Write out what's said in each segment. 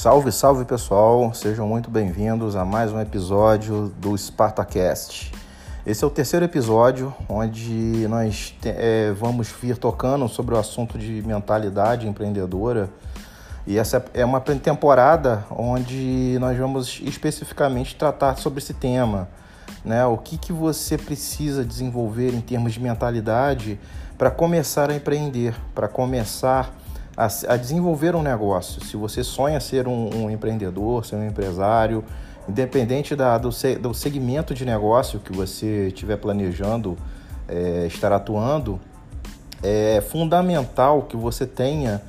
Salve, salve pessoal, sejam muito bem-vindos a mais um episódio do Spartacast. Esse é o terceiro episódio onde nós é, vamos vir tocando sobre o assunto de mentalidade empreendedora. E essa é uma temporada onde nós vamos especificamente tratar sobre esse tema. Né? O que, que você precisa desenvolver em termos de mentalidade para começar a empreender, para começar a, a, desenvolver um negócio. Se você sonha ser um, um empreendedor, ser um empresário, independente da, do, do, segmento de negócio que você estiver planejando é, estar atuando, é fundamental que você tenha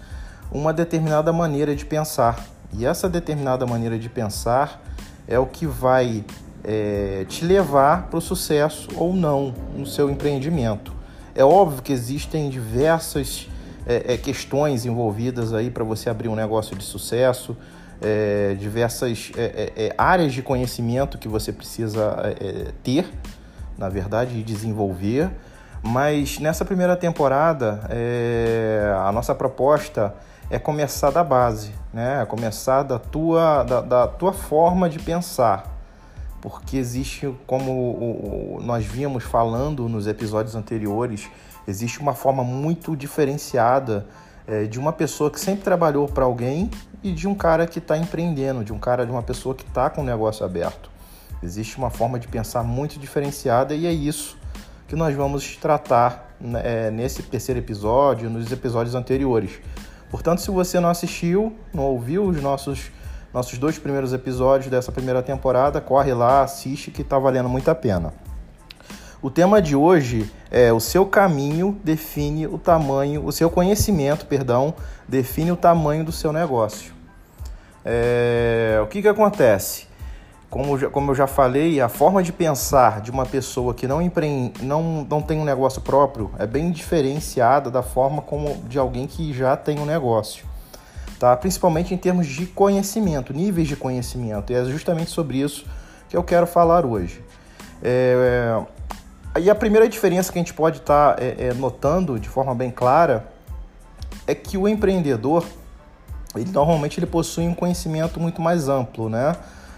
uma determinada maneira de pensar. E essa determinada maneira de pensar é o que vai é, te levar para o sucesso ou não no seu empreendimento. É óbvio que existem diversas é, é, questões envolvidas aí para você abrir um negócio de sucesso, é, diversas é, é, áreas de conhecimento que você precisa ter, na verdade, e desenvolver. Mas nessa primeira temporada, a nossa proposta é começar da base, né? É começar da tua, da, da tua forma de pensar porque existe, como nós vimos falando nos episódios anteriores, existe uma forma muito diferenciada é, de uma pessoa que sempre trabalhou para alguém e de um cara que está empreendendo, de um cara, de uma pessoa que está com o negócio aberto. Existe uma forma de pensar muito diferenciada e é isso que nós vamos tratar né, é, nesse terceiro episódio, nos episódios anteriores. Portanto, se você não assistiu, não ouviu os nossos nossos dois primeiros episódios dessa primeira temporada. Corre lá, assiste que está valendo muito a pena. O tema de hoje é o seu caminho define o tamanho, o seu conhecimento, perdão, define o tamanho do seu negócio. É, o que, que acontece? Como, como eu já falei, a forma de pensar de uma pessoa que não, empreende, não, não tem um negócio próprio é bem diferenciada da forma como de alguém que já tem um negócio tá? principalmente em termos de conhecimento, níveis de conhecimento. E é justamente sobre isso que eu quero falar hoje. É, é, e a primeira diferença que a gente pode estar tá, é, é, notando de forma bem clara é que o empreendedor, ele normalmente ele possui um conhecimento muito mais amplo, né?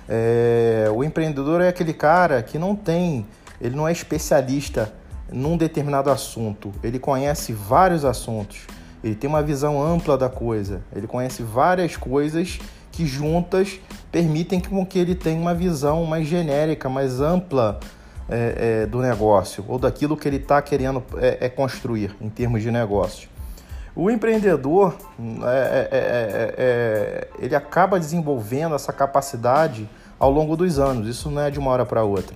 É, o empreendedor é aquele cara que não tem, ele não é especialista num determinado assunto, ele conhece vários assuntos. Ele tem uma visão ampla da coisa, ele conhece várias coisas que juntas permitem que ele tenha uma visão mais genérica, mais ampla é, é, do negócio ou daquilo que ele está querendo é, é, construir em termos de negócio. O empreendedor é, é, ele acaba desenvolvendo essa capacidade ao longo dos anos. Isso não é de uma hora para outra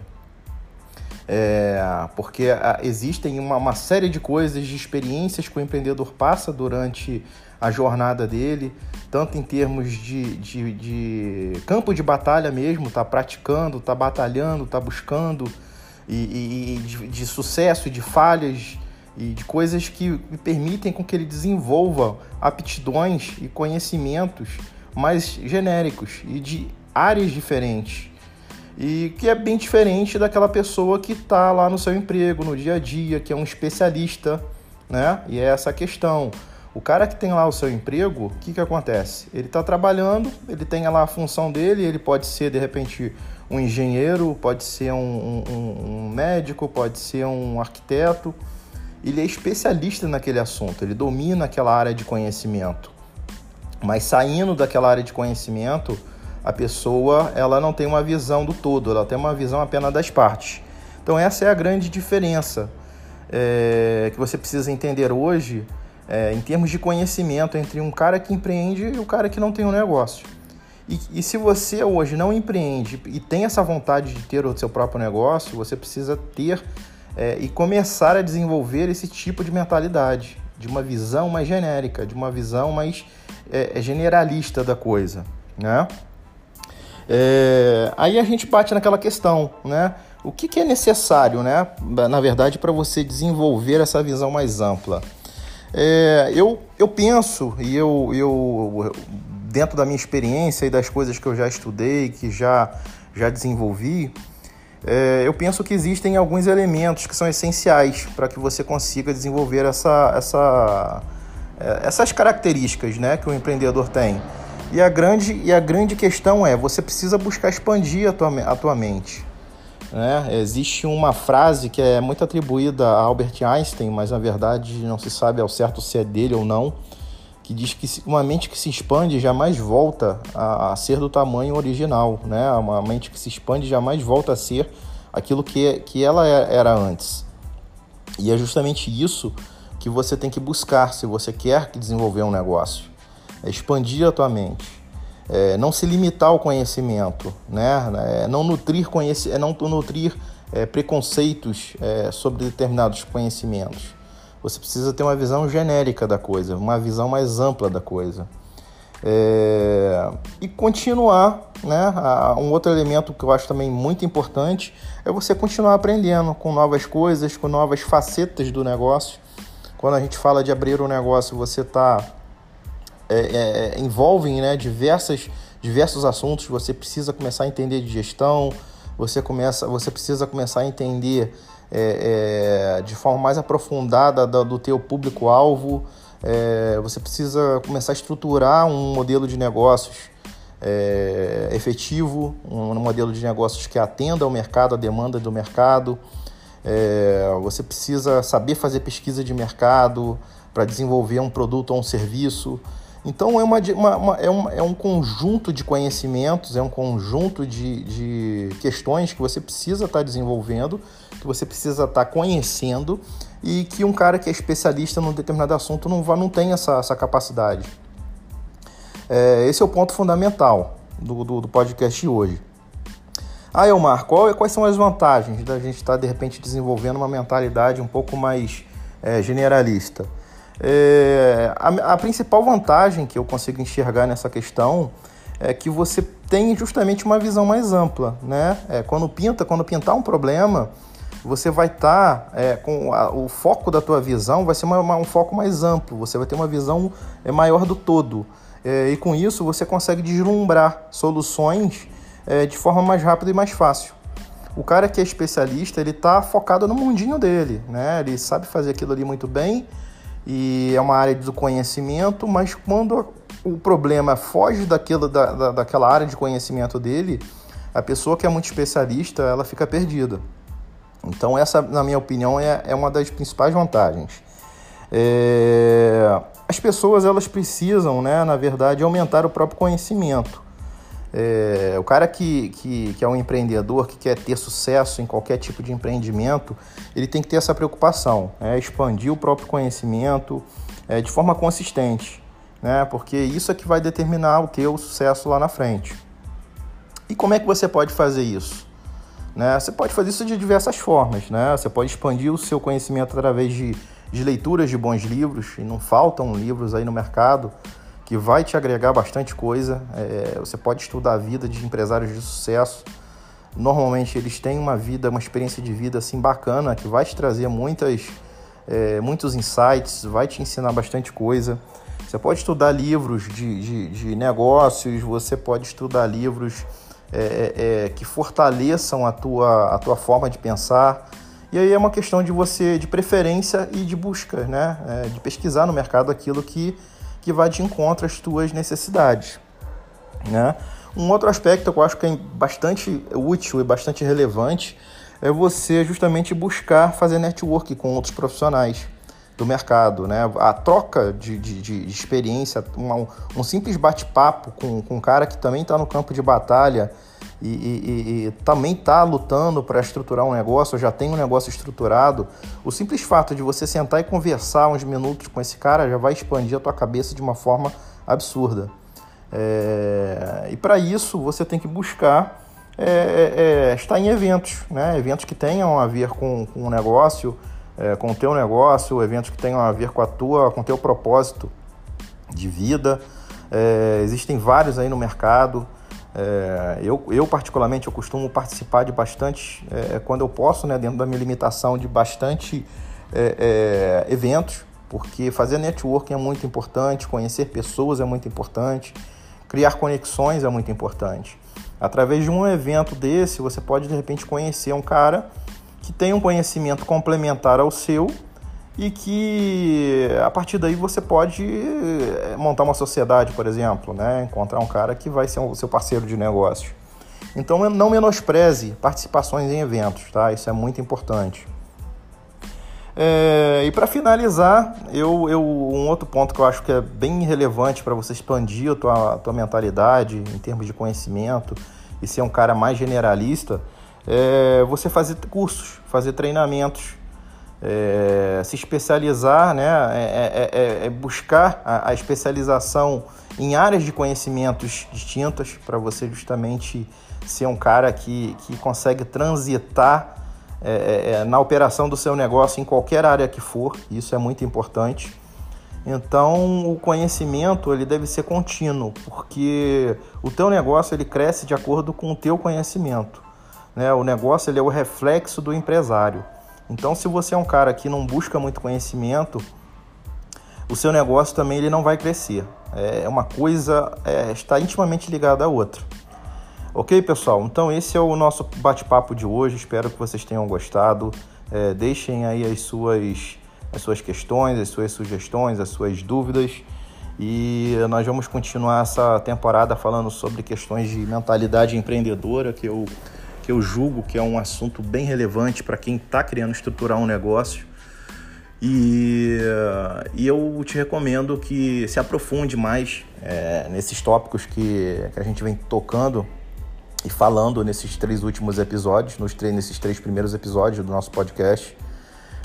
é, porque a, existem uma, uma, série de coisas, de experiências que o empreendedor passa durante a jornada dele, tanto em termos de, de, de campo de batalha mesmo, tá praticando, tá batalhando, tá buscando, e, e de, de sucesso, de falhas e de coisas que permitem com que ele desenvolva aptidões e conhecimentos mais genéricos e de áreas diferentes e que é bem diferente daquela pessoa que está lá no seu emprego, no dia a dia, que é um especialista, né? E é essa a questão. O cara que tem lá o seu emprego, o que, que acontece? Ele está trabalhando, ele tem lá a função dele, ele pode ser de repente um engenheiro, pode ser um, um, um médico, pode ser um arquiteto. Ele é especialista naquele assunto, ele domina aquela área de conhecimento. Mas saindo daquela área de conhecimento, a pessoa ela não tem uma visão do todo, ela tem uma visão apenas das partes. Então essa é a grande diferença é, que você precisa entender hoje é, em termos de conhecimento entre um cara que empreende e o cara que não tem um negócio. E, e, se você hoje não empreende e tem essa vontade de ter o seu próprio negócio, você precisa ter é, e começar a desenvolver esse tipo de mentalidade, de uma visão mais genérica, de uma visão mais é, generalista da coisa, né? É, aí a gente bate naquela questão, né? O que, que é necessário, né? Na verdade, para você desenvolver essa visão mais ampla. É, eu, eu penso e eu, eu, dentro da minha experiência e das coisas que eu já estudei, que já, já desenvolvi, é, eu penso que existem alguns elementos que são essenciais para que você consiga desenvolver essa, essa, é, essas características né, que o empreendedor tem. E a grande, e a grande questão é, você precisa buscar expandir a tua, a tua mente. Né? Existe uma frase que é muito atribuída a Albert Einstein, mas na verdade não se sabe ao certo se é dele ou não, que diz que uma mente que se expande jamais volta a, a ser do tamanho original. Né? Uma mente que se expande jamais volta a ser aquilo que, que ela é, era antes. E é justamente isso que você tem que buscar se você quer desenvolver um negócio. É expandir a tua mente. É não se limitar ao conhecimento, né? É não nutrir, conheci é não nutrir é, preconceitos é, sobre determinados conhecimentos. Você precisa ter uma visão genérica da coisa, uma visão mais ampla da coisa. É, e continuar, né? Um outro elemento que eu acho também muito importante é você continuar aprendendo com novas coisas, com novas facetas do negócio. Quando a gente fala de abrir um negócio, você está é, é, é, envolve né, diversas, diversos assuntos. Você precisa começar a entender de gestão, você, começa, você precisa começar a entender é, é, de forma mais aprofundada do, do teu público-alvo. É, você precisa começar a estruturar um modelo de negócios é, efetivo, um modelo de negócios que atenda ao mercado, a demanda do mercado. Você precisa saber fazer pesquisa de mercado para desenvolver um produto ou um serviço. Então é, uma, uma, uma, é, um, é um conjunto de conhecimentos, é um conjunto de, de questões que você precisa estar tá desenvolvendo, que você precisa estar tá conhecendo e que um cara que é especialista num determinado assunto não, não tem essa, essa capacidade. É, esse é o ponto fundamental do, do, do podcast hoje. Ah, Elmar, qual, quais são as vantagens da gente estar, tá, de repente, desenvolvendo uma mentalidade um pouco mais é, generalista? É, a, a, principal vantagem que eu consigo enxergar nessa questão é que você tem justamente uma visão mais ampla, né? É, quando pinta, quando pintar um problema, você vai estar tá, é, com a, o foco da tua visão vai ser uma, uma, um foco mais amplo. Você vai ter uma visão é, maior do todo é, e com isso você consegue deslumbrar soluções é, de forma mais rápida e mais fácil. O cara que é especialista ele está focado no mundinho dele, né? Ele sabe fazer aquilo ali muito bem e é uma área do conhecimento, mas quando o problema foge daquilo, da, da, daquela área de conhecimento dele, a pessoa que é muito especialista, ela fica perdida. Então essa, na minha opinião, é, é uma das principais vantagens. É, as pessoas, elas precisam, né, na verdade, aumentar o próprio conhecimento. É, o cara que, que, que, é um empreendedor, que quer ter sucesso em qualquer tipo de empreendimento, ele tem que ter essa preocupação, é, expandir o próprio conhecimento é, de forma consistente, né, porque isso é que vai determinar o teu sucesso lá na frente. E como é que você pode fazer isso? Né? Você pode fazer isso de diversas formas. Né? Você pode expandir o seu conhecimento através de, de leituras de bons livros, e não faltam livros aí no mercado que vai te agregar bastante coisa. É, você pode estudar a vida de empresários de sucesso. Normalmente eles têm uma vida, uma experiência de vida assim bacana, que vai te trazer muitas, é, muitos insights, vai te ensinar bastante coisa. Você pode estudar livros de, de, de negócios, você pode estudar livros é, é, é, que fortaleçam a tua, a tua forma de pensar. E aí é uma questão de você, de preferência e de busca, né? É, de pesquisar no mercado aquilo que que vai de encontro às tuas necessidades. Né? Um outro aspecto que eu acho que é bastante útil e bastante relevante é você justamente buscar fazer network com outros profissionais do mercado, né? A troca de, de, de experiência, um, um simples bate-papo com, com um cara que também está no campo de batalha e, e, e também está lutando para estruturar um negócio, já tem um negócio estruturado, o simples fato de você sentar e conversar uns minutos com esse cara já vai expandir a tua cabeça de uma forma absurda. É... E para isso você tem que buscar é, é, é, estar em eventos, né? eventos que tenham a ver com, com o negócio, é, com o teu negócio, eventos que tenham a ver com a tua, com o teu propósito de vida. É, existem vários aí no mercado. É, eu, eu, particularmente, eu costumo participar de bastante, é, quando eu posso, né, dentro da minha limitação, de bastante é, é, eventos, porque fazer networking é muito importante, conhecer pessoas é muito importante, criar conexões é muito importante. Através de um evento desse, você pode de repente conhecer um cara que tem um conhecimento complementar ao seu e que a partir daí você pode eh, montar uma sociedade, por exemplo, né? encontrar um cara que vai ser o seu parceiro de negócio. Então não menospreze participações em eventos, tá? Isso é muito importante. É, e para finalizar, eu, eu, um outro ponto que eu acho que é bem relevante para você expandir a tua, a tua mentalidade em termos de conhecimento e ser um cara mais generalista, é você fazer cursos, fazer treinamentos, é, se especializar, né, é, é, é, é buscar a, a, especialização em áreas de conhecimentos distintas para você justamente ser um cara que, que consegue transitar na operação do seu negócio em qualquer área que for, isso é muito importante. Então, o conhecimento ele deve ser contínuo, porque o teu negócio ele cresce de acordo com o teu conhecimento. Né? O negócio ele é o reflexo do empresário. Então, se você é um cara que não busca muito conhecimento, o seu negócio também ele não vai crescer. É uma coisa é, está intimamente ligada à outra. Ok, pessoal? Então esse é o nosso bate-papo de hoje. Espero que vocês tenham gostado. É, deixem aí as suas, as suas questões, as suas sugestões, as suas dúvidas. E nós vamos continuar essa temporada falando sobre questões de mentalidade empreendedora, que eu que eu julgo que é um assunto bem relevante para quem está querendo estruturar um negócio. E, e, eu te recomendo que se aprofunde mais é, nesses tópicos que, que, a gente vem tocando e falando nesses três últimos episódios, nos três, nesses três primeiros episódios do nosso podcast.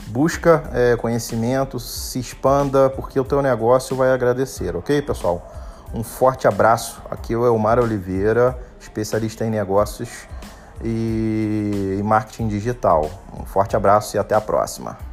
Busca é, conhecimento, se expanda, porque o teu negócio vai agradecer, ok, pessoal? Um forte abraço. Aqui é o Elmar Oliveira, especialista em negócios e marketing digital. Um forte abraço e até a próxima.